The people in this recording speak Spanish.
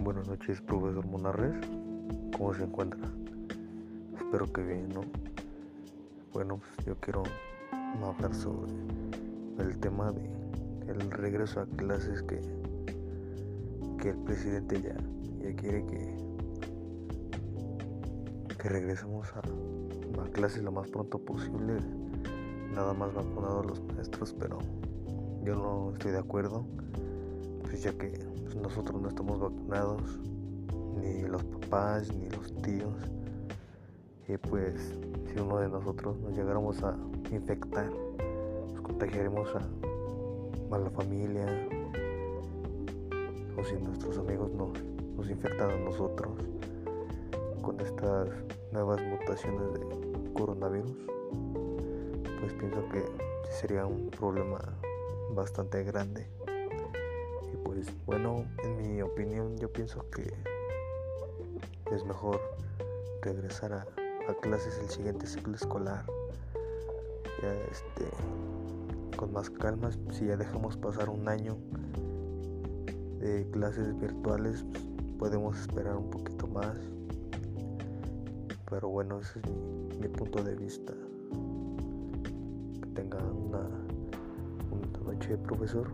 noches, profesor Monarres. ¿Cómo se encuentra? Espero que bien, ¿no? Bueno, pues yo quiero hablar sobre el tema de el regreso a clases que, que el presidente ya, ya quiere que, que regresemos a, a clases lo más pronto posible. Nada más vacunados los maestros, pero yo no estoy de acuerdo, pues ya que pues, nosotros no estamos vacunados, ni los papás, ni los tíos, y pues si uno de nosotros nos llegáramos a infectar, nos contagiaremos a, a la familia, o si nuestros amigos nos, nos infectan a nosotros con estas nuevas mutaciones de coronavirus, pues pienso que sería un problema bastante grande. Bueno, en mi opinión yo pienso que es mejor regresar a, clases el siguiente ciclo escolar. Este con más calma, si ya dejamos pasar un año de clases virtuales, pues, podemos esperar un poquito más. Pero bueno, ese es mi, punto de vista. Que tengan una noche, profesor.